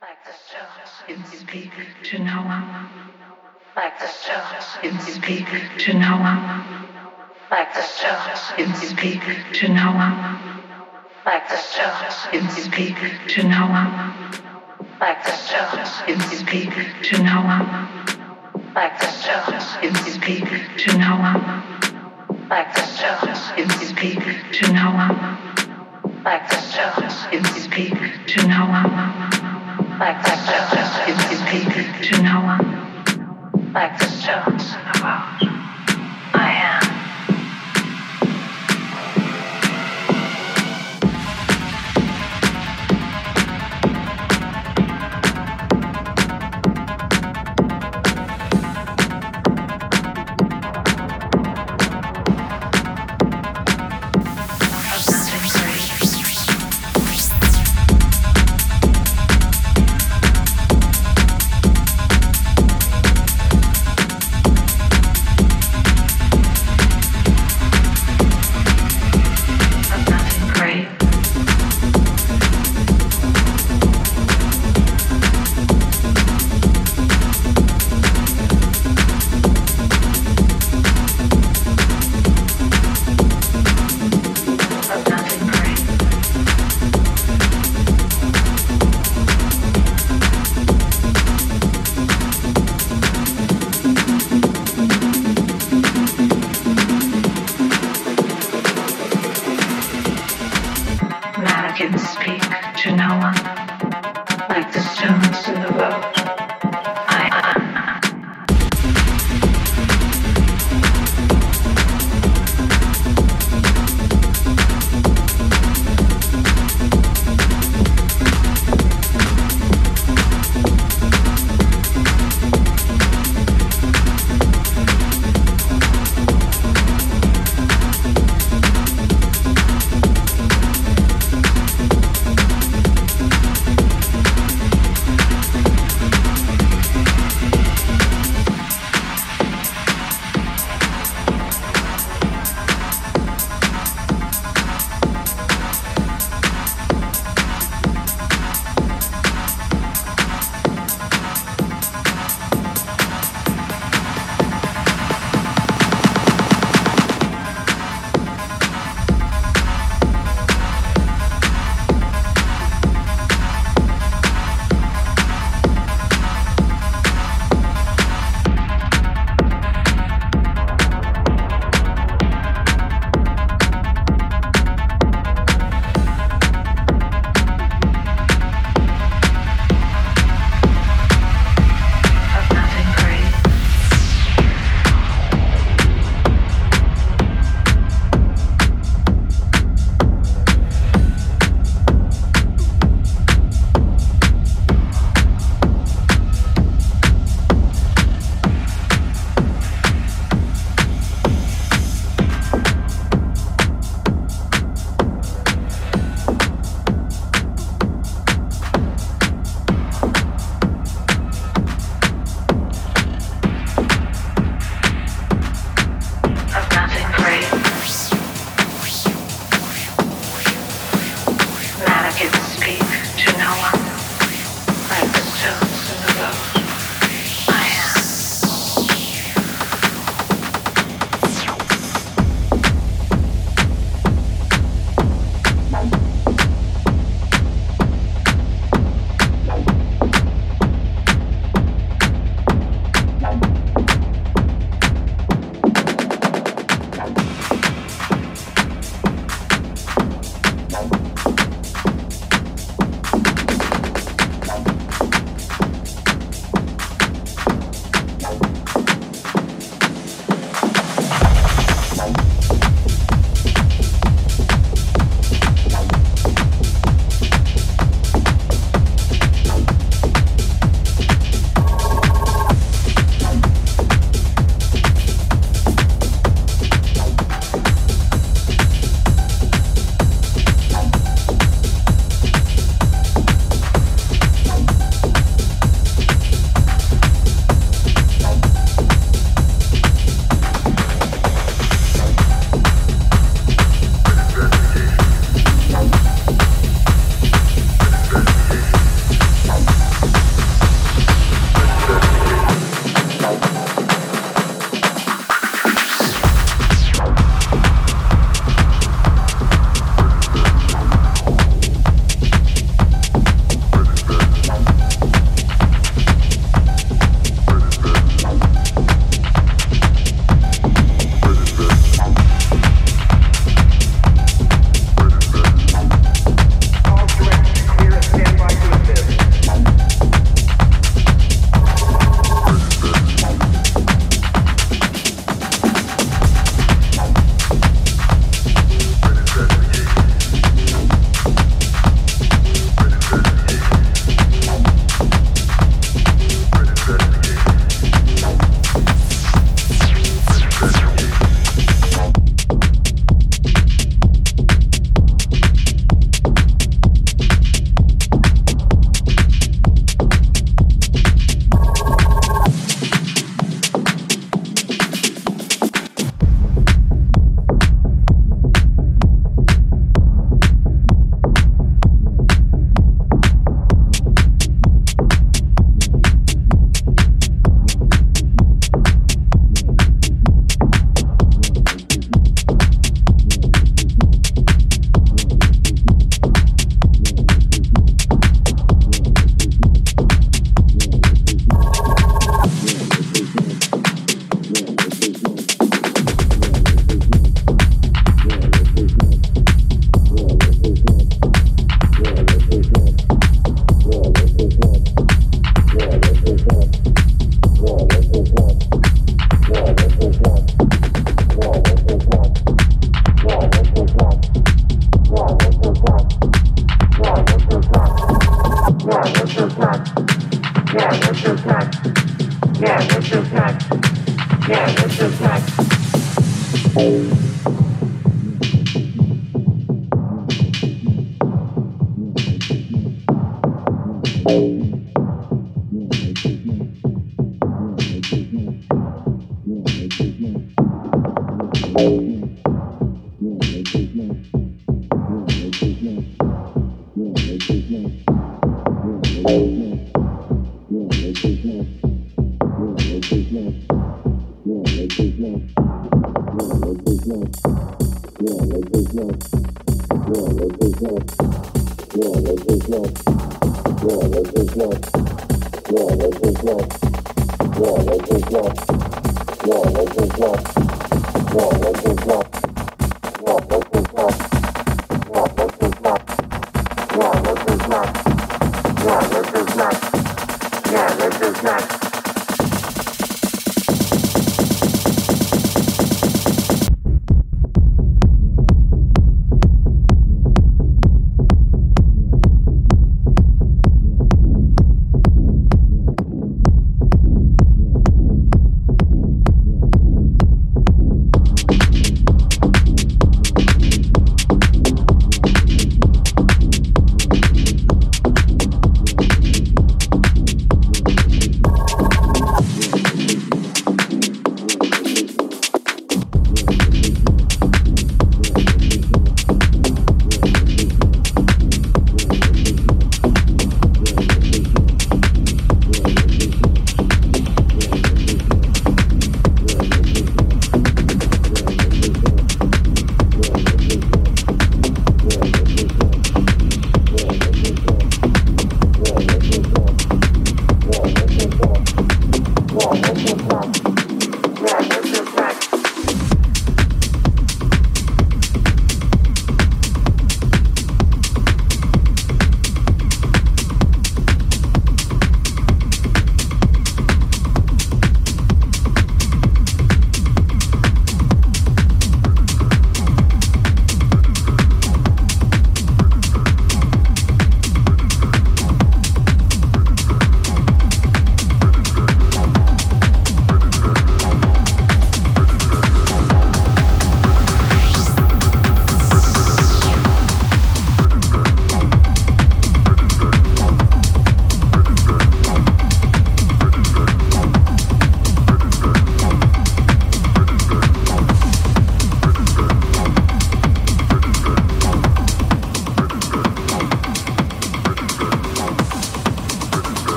Like the stones, you speak to no one. Like the stones, you speak to no one. Like the stones, you speak to no one. Like the stones, you speak to no one. Like the stones, you speak to no one. Like the stones, you speak to no one. Like the stones, you speak to no one. Like stones, you speak to no one. Like stones, you speak to no one. Like the stones in.